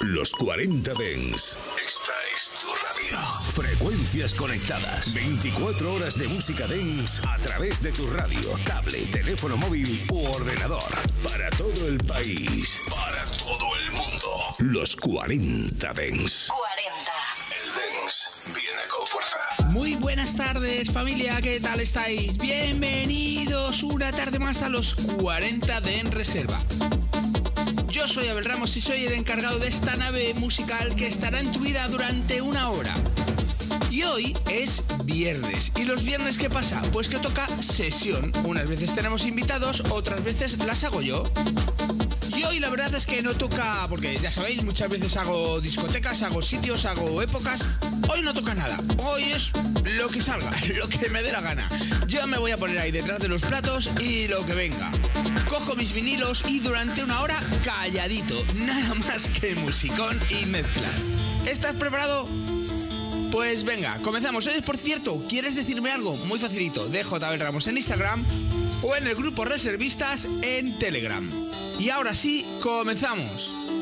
Los 40 Dens. Esta es tu radio. Frecuencias conectadas. 24 horas de música Dens a través de tu radio, tablet, teléfono móvil u ordenador. Para todo el país. Para todo el mundo. Los 40 Dens. 40. El Dens viene con fuerza. Muy buenas tardes familia, ¿qué tal estáis? Bienvenidos una tarde más a los 40 de En Reserva. Yo soy Abel Ramos y soy el encargado de esta nave musical que estará en tu vida durante una hora. Y hoy es viernes. ¿Y los viernes qué pasa? Pues que toca sesión. Unas veces tenemos invitados, otras veces las hago yo. Y hoy la verdad es que no toca, porque ya sabéis, muchas veces hago discotecas, hago sitios, hago épocas. Hoy no toca nada. Hoy es lo que salga, lo que me dé la gana. Yo me voy a poner ahí detrás de los platos y lo que venga. Cojo mis vinilos y durante una hora calladito. Nada más que musicón y mezclas. ¿Estás preparado? Pues venga, comenzamos. Eres, por cierto, ¿quieres decirme algo? Muy facilito. Dejo Tabel Ramos en Instagram o en el grupo Reservistas en Telegram. Y ahora sí, comenzamos.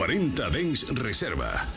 40 Dens Reserva.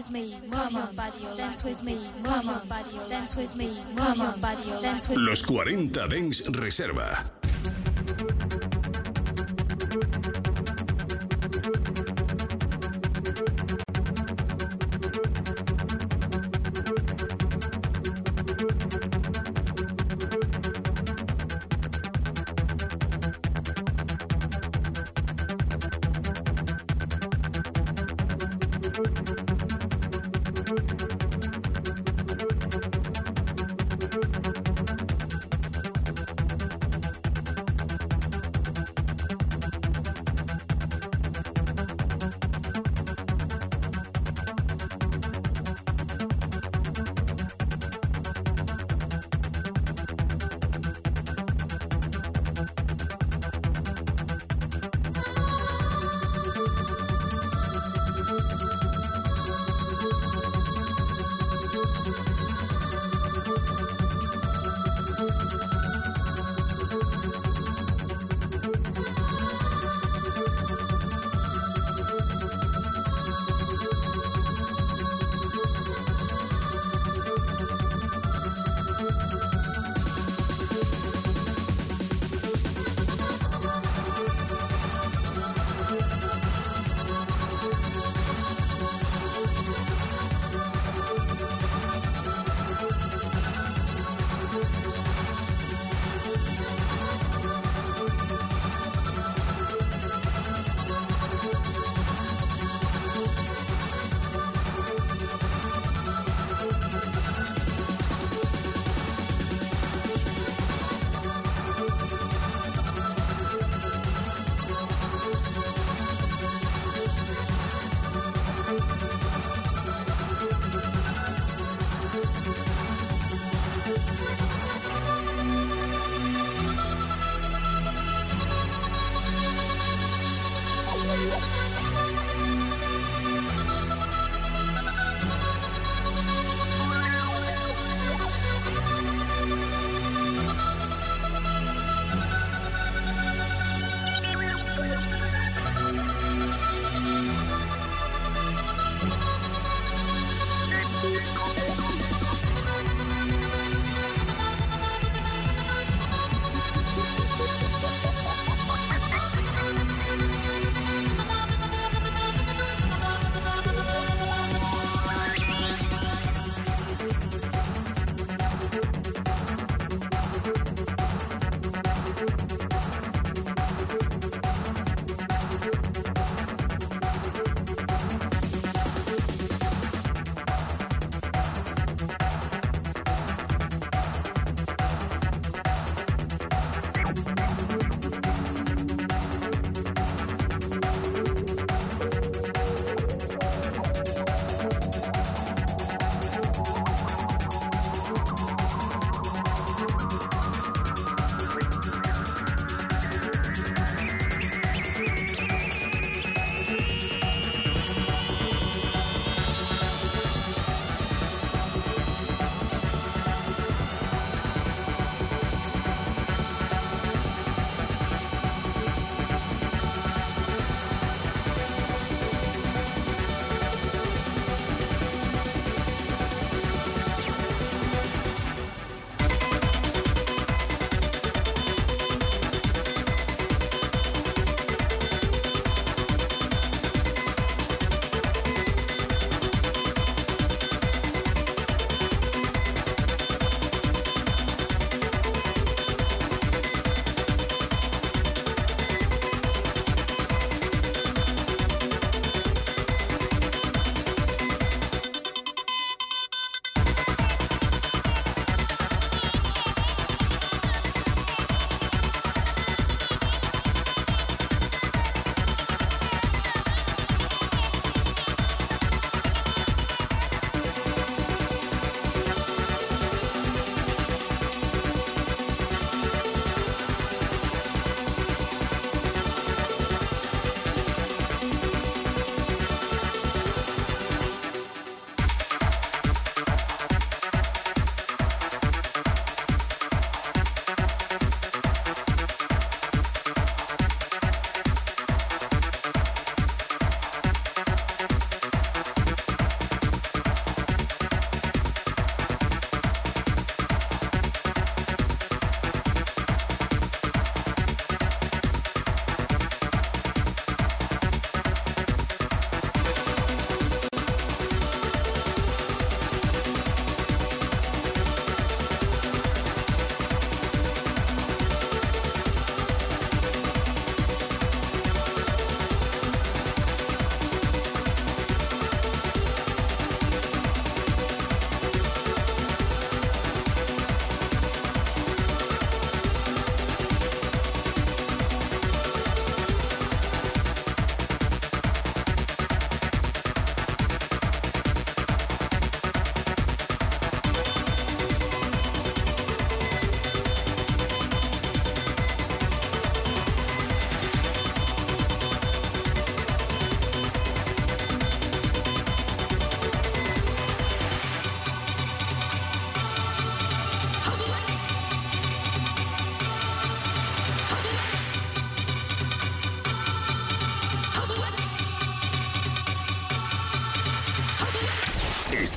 With me, move your body, dance with me, move your body, dance with me, move your body, dance with Los 40 Dens Reserva.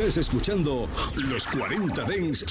Estás escuchando los 40 Dens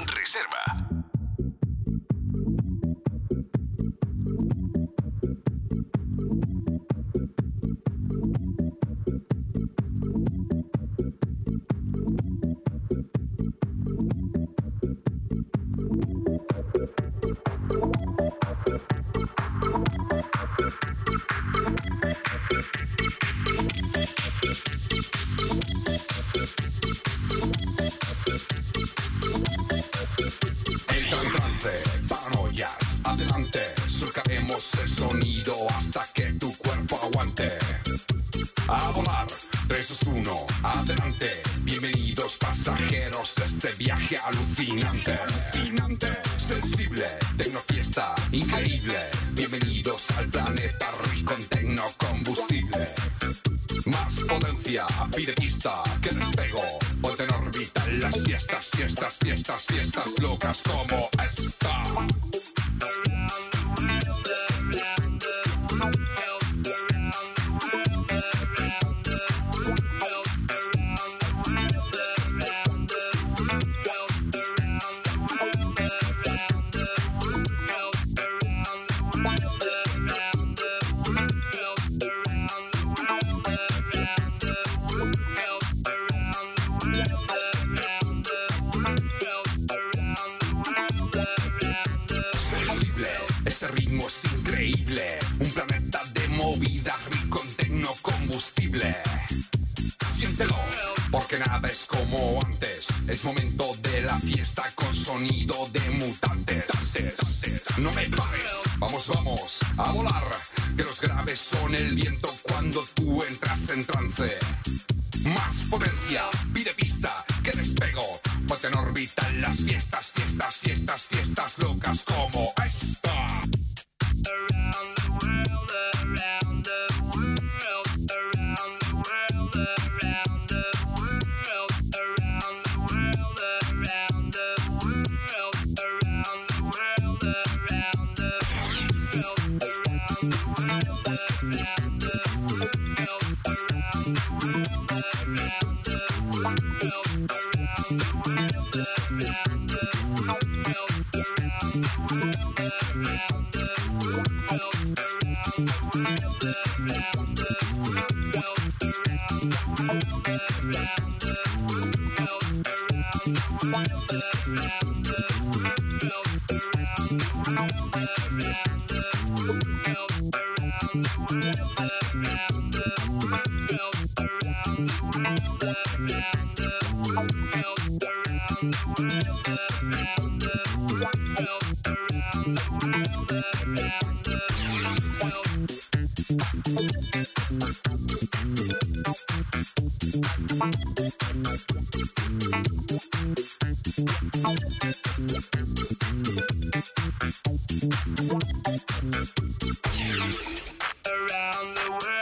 Around the world,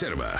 Reserva.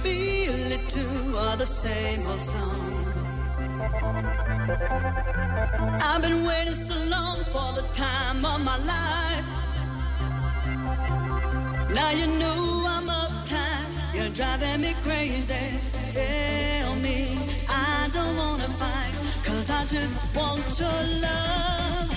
Feel it too? Or the same old song? I've been waiting so long for the time of my life. Now you know I'm uptight. You're driving me crazy. Tell me I don't wanna fight. Cause I just want your love.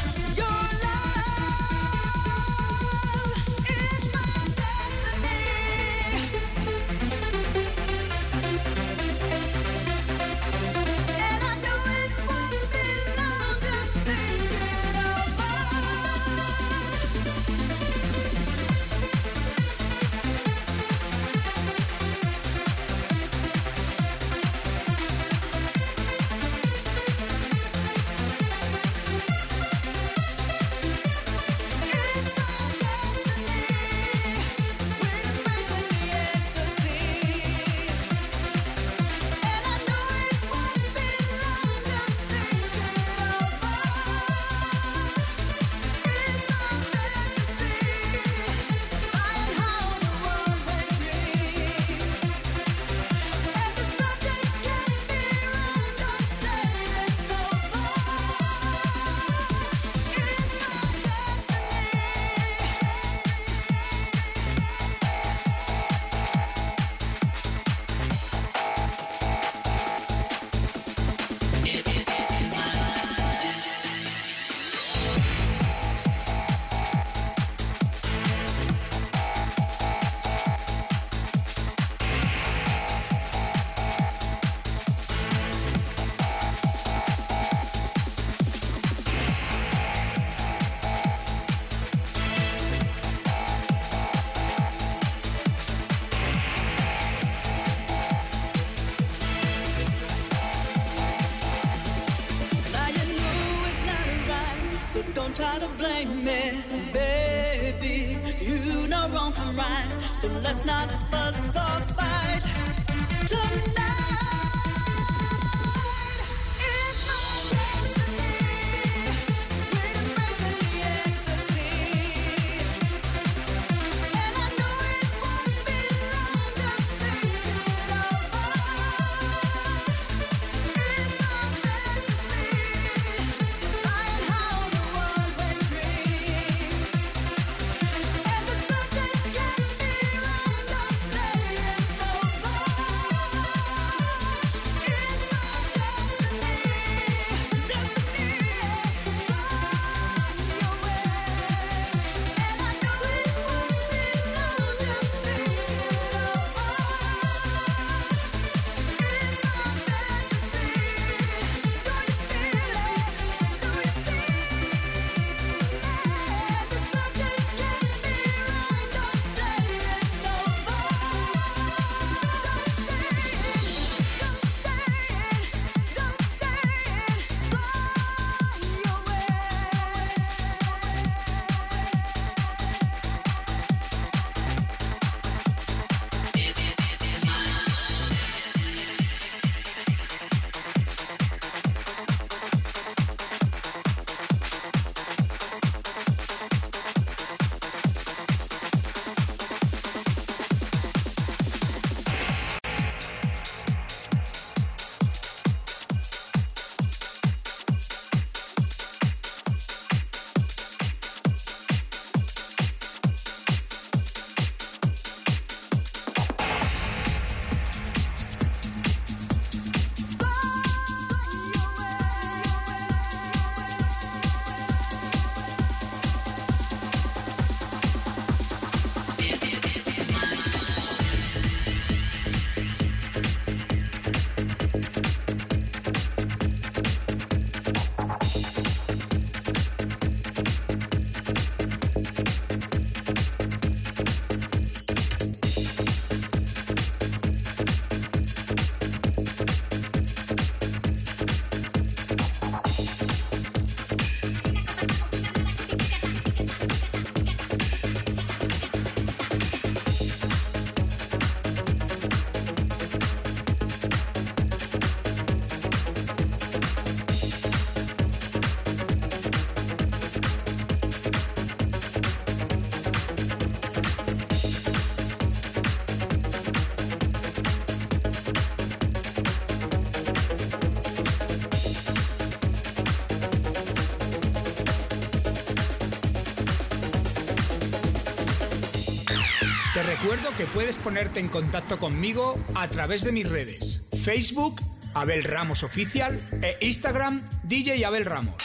baby. You know wrong from right, so let's not fuss or que puedes ponerte en contacto conmigo a través de mis redes, Facebook, Abel Ramos Oficial e Instagram, DJ Abel Ramos.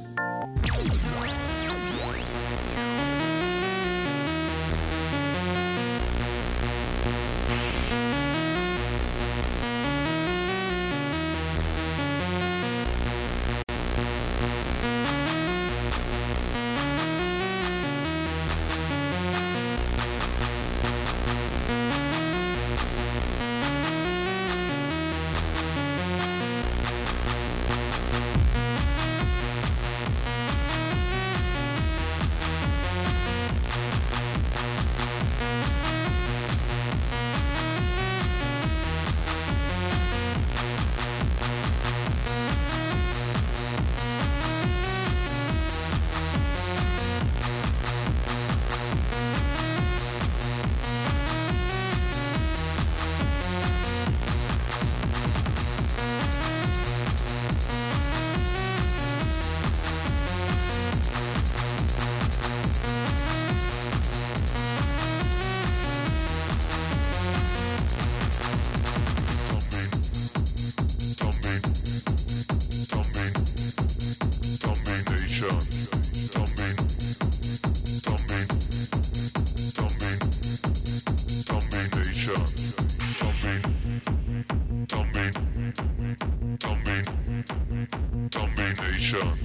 sensation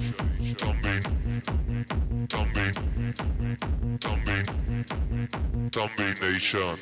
Thumbing Thumbing Thumbing Thumbing Nation.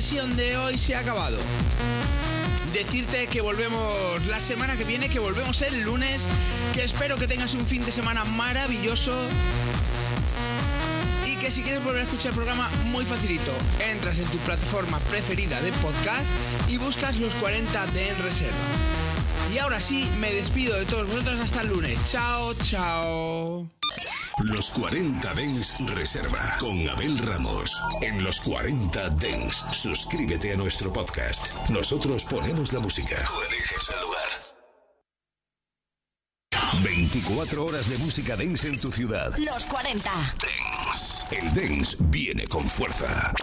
Sesión de hoy se ha acabado. Decirte que volvemos la semana que viene, que volvemos el lunes, que espero que tengas un fin de semana maravilloso y que si quieres volver a escuchar el programa muy facilito, entras en tu plataforma preferida de podcast y buscas los 40 de En Reserva. Y ahora sí, me despido de todos vosotros hasta el lunes. Chao, chao. Los 40 Dens Reserva con Abel Ramos. En los 40 Dens, suscríbete a nuestro podcast. Nosotros ponemos la música. Tú eliges el lugar. 24 horas de música dance en tu ciudad. Los 40. El dance viene con fuerza.